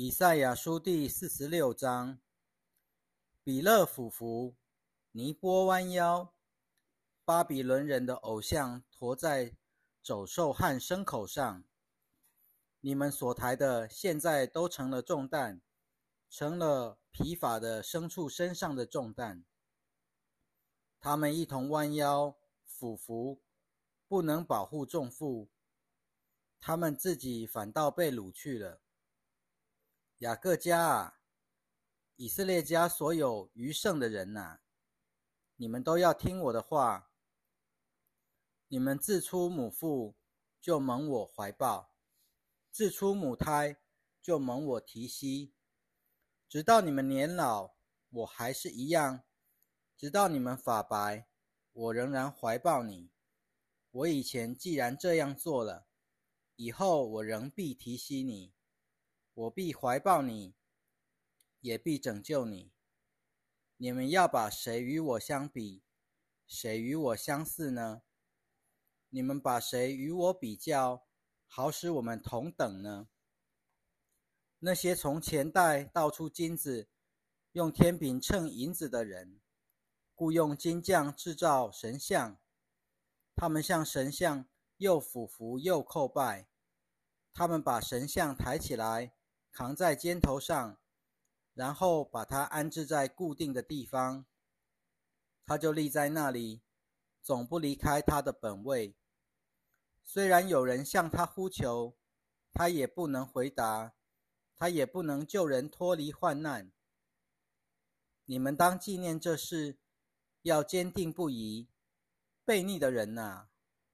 以赛亚书第四十六章：比勒俯伏，尼波弯腰，巴比伦人的偶像驮在走兽和牲口上。你们所抬的，现在都成了重担，成了疲乏的牲畜身上的重担。他们一同弯腰俯伏，不能保护重负，他们自己反倒被掳去了。雅各家啊，以色列家所有余剩的人呐，你们都要听我的话。你们自出母腹就蒙我怀抱，自出母胎就蒙我提膝，直到你们年老，我还是一样；直到你们发白，我仍然怀抱你。我以前既然这样做了，以后我仍必提携你。我必怀抱你，也必拯救你。你们要把谁与我相比？谁与我相似呢？你们把谁与我比较，好使我们同等呢？那些从前代盗出金子，用天平称银子的人，雇用金匠制造神像，他们向神像又俯伏又叩拜，他们把神像抬起来。扛在肩头上，然后把它安置在固定的地方，它就立在那里，总不离开它的本位。虽然有人向他呼求，他也不能回答，他也不能救人脱离患难。你们当纪念这事，要坚定不移。悖逆的人呐，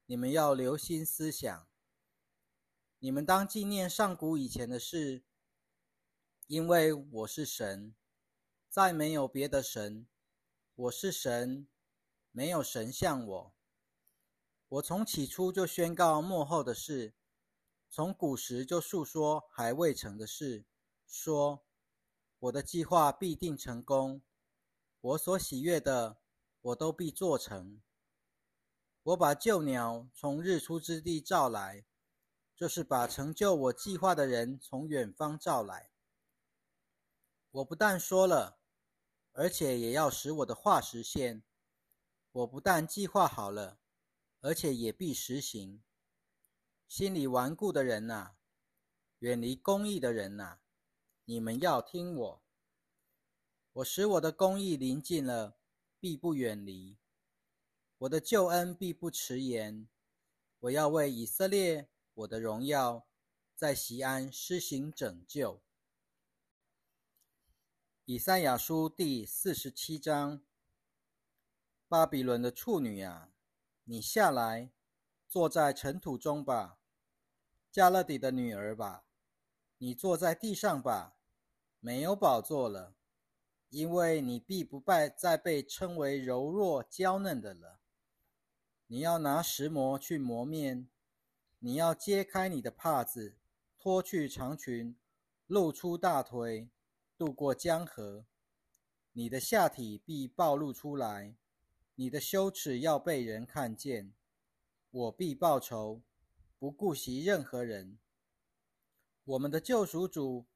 你们要留心思想。你们当纪念上古以前的事。因为我是神，再没有别的神。我是神，没有神像我。我从起初就宣告幕后的事，从古时就述说还未成的事，说我的计划必定成功，我所喜悦的，我都必做成。我把旧鸟从日出之地召来，就是把成就我计划的人从远方召来。我不但说了，而且也要使我的话实现。我不但计划好了，而且也必实行。心里顽固的人呐，远离公义的人呐，你们要听我。我使我的公义临近了，必不远离；我的救恩必不迟延。我要为以色列我的荣耀，在西安施行拯救。以赛亚书第四十七章：巴比伦的处女啊，你下来，坐在尘土中吧；加勒底的女儿吧，你坐在地上吧，没有宝座了，因为你必不败再被称为柔弱娇嫩的了。你要拿石磨去磨面，你要揭开你的帕子，脱去长裙，露出大腿。渡过江河，你的下体必暴露出来，你的羞耻要被人看见。我必报仇，不顾惜任何人。我们的救赎主，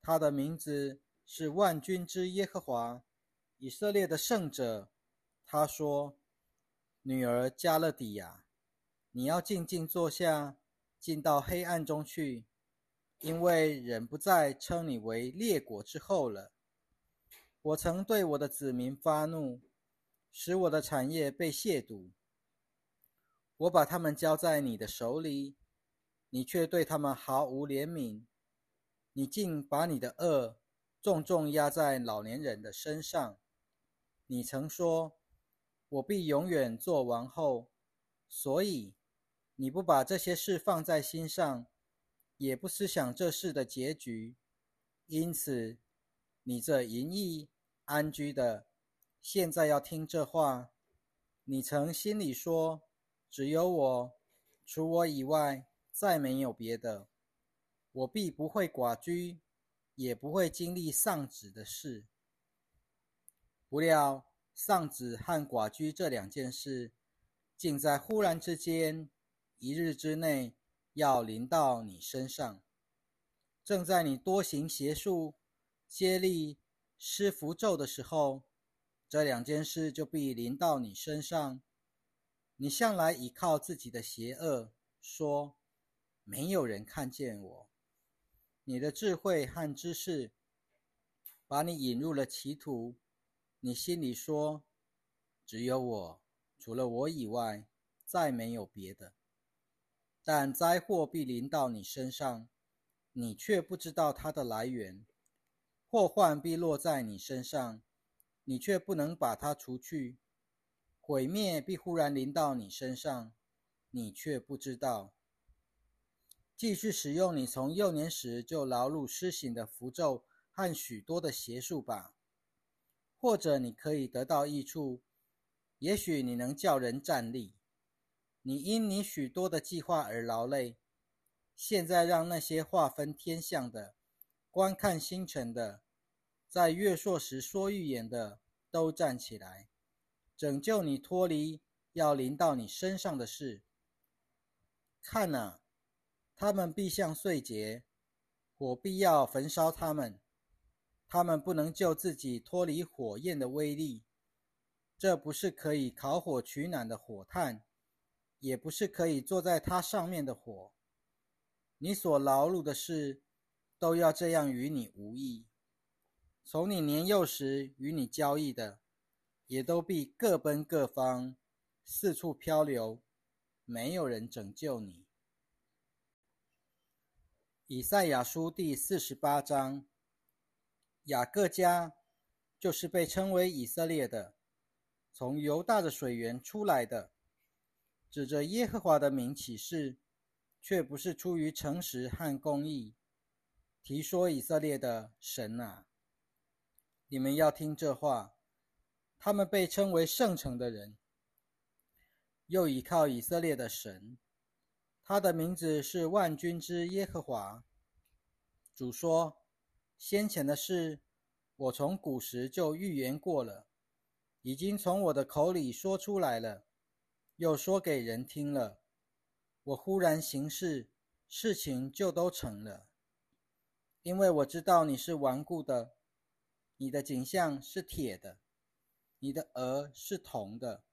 他的名字是万军之耶和华，以色列的圣者。他说：“女儿加勒底亚，你要静静坐下，进到黑暗中去。”因为人不再称你为列国之后了。我曾对我的子民发怒，使我的产业被亵渎。我把他们交在你的手里，你却对他们毫无怜悯。你竟把你的恶重重压在老年人的身上。你曾说：“我必永远做王后。”所以你不把这些事放在心上。也不思想这事的结局，因此，你这淫逸安居的，现在要听这话。你曾心里说：“只有我，除我以外，再没有别的。我必不会寡居，也不会经历丧子的事。”不料，丧子和寡居这两件事，竟在忽然之间，一日之内。要临到你身上，正在你多行邪术、接力施符咒的时候，这两件事就必临到你身上。你向来倚靠自己的邪恶，说没有人看见我。你的智慧和知识把你引入了歧途。你心里说，只有我，除了我以外，再没有别的。但灾祸必临到你身上，你却不知道它的来源；祸患必落在你身上，你却不能把它除去。毁灭必忽然临到你身上，你却不知道。继续使用你从幼年时就劳碌施行的符咒和许多的邪术吧，或者你可以得到益处。也许你能叫人站立。你因你许多的计划而劳累，现在让那些划分天象的、观看星辰的、在月朔时说预言的，都站起来。拯救你脱离要临到你身上的事。看哪，他们必像碎秸，火必要焚烧他们。他们不能救自己脱离火焰的威力。这不是可以烤火取暖的火炭，也不是可以坐在它上面的火。你所劳碌的事，都要这样与你无益。从你年幼时与你交易的。也都必各奔各方，四处漂流，没有人拯救你。以赛亚书第四十八章，雅各家就是被称为以色列的，从犹大的水源出来的，指着耶和华的名起誓，却不是出于诚实和公义。提说以色列的神啊，你们要听这话。他们被称为圣城的人，又倚靠以色列的神，他的名字是万军之耶和华。主说：先前的事，我从古时就预言过了，已经从我的口里说出来了，又说给人听了。我忽然行事，事情就都成了，因为我知道你是顽固的，你的景象是铁的。你的额是铜的，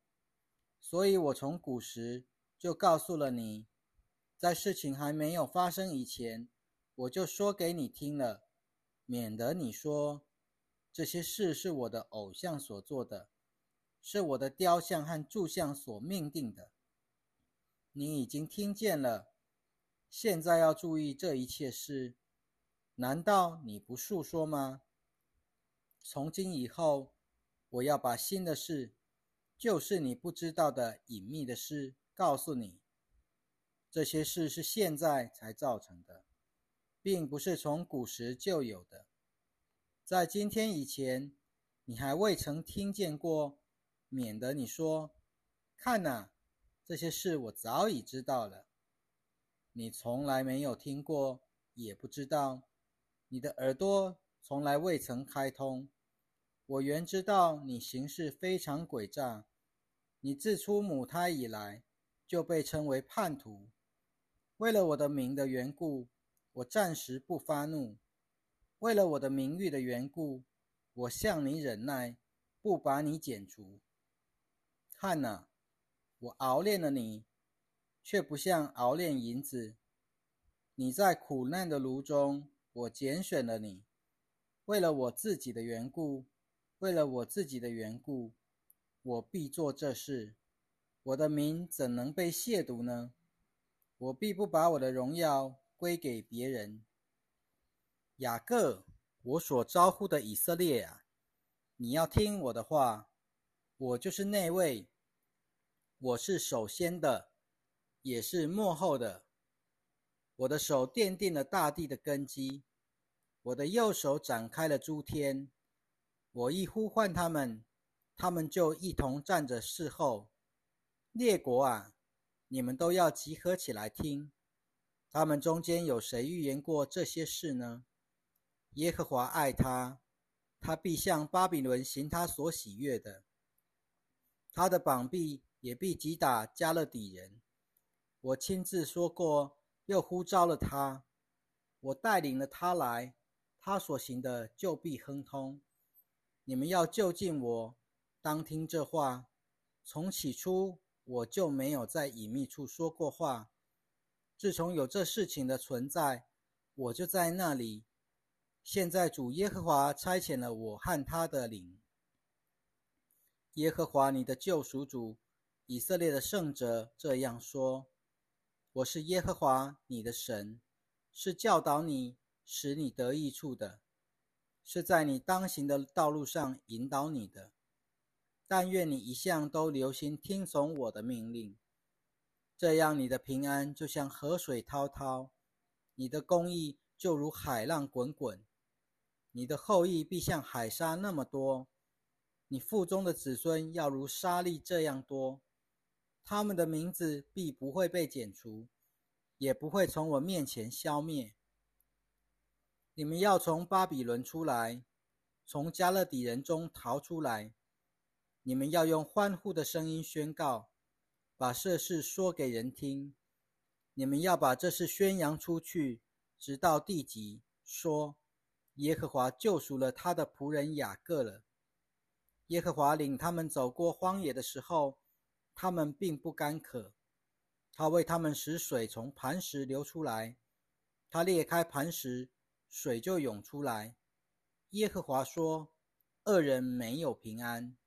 所以我从古时就告诉了你，在事情还没有发生以前，我就说给你听了，免得你说这些事是我的偶像所做的，是我的雕像和柱像所命定的。你已经听见了，现在要注意这一切事，难道你不述说吗？从今以后。我要把新的事，就是你不知道的隐秘的事，告诉你。这些事是现在才造成的，并不是从古时就有的。在今天以前，你还未曾听见过，免得你说：“看哪，这些事我早已知道了。”你从来没有听过，也不知道，你的耳朵从来未曾开通。我原知道你行事非常诡诈，你自出母胎以来就被称为叛徒。为了我的名的缘故，我暂时不发怒；为了我的名誉的缘故，我向你忍耐，不把你剪除。看呐，我熬炼了你，却不像熬炼银子。你在苦难的炉中，我拣选了你，为了我自己的缘故。为了我自己的缘故，我必做这事。我的名怎能被亵渎呢？我必不把我的荣耀归给别人。雅各，我所招呼的以色列啊，你要听我的话。我就是那位，我是首先的，也是幕后的。我的手奠定了大地的根基，我的右手展开了诸天。我一呼唤他们，他们就一同站着侍候。列国啊，你们都要集合起来听。他们中间有谁预言过这些事呢？耶和华爱他，他必向巴比伦行他所喜悦的。他的膀臂也必击打加勒底人。我亲自说过，又呼召了他。我带领了他来，他所行的就必亨通。你们要就近我，当听这话。从起初我就没有在隐秘处说过话。自从有这事情的存在，我就在那里。现在主耶和华差遣了我和他的灵。耶和华你的救赎主，以色列的圣者这样说：我是耶和华你的神，是教导你、使你得益处的。是在你当行的道路上引导你的，但愿你一向都留心听从我的命令，这样你的平安就像河水滔滔，你的公义就如海浪滚滚，你的后裔必像海沙那么多，你腹中的子孙要如沙粒这样多，他们的名字必不会被剪除，也不会从我面前消灭。你们要从巴比伦出来，从加勒底人中逃出来。你们要用欢呼的声音宣告，把这事说给人听。你们要把这事宣扬出去，直到地极，说：耶和华救赎了他的仆人雅各了。耶和华领他们走过荒野的时候，他们并不干渴。他为他们使水从磐石流出来，他裂开磐石。水就涌出来。耶和华说：“恶人没有平安。”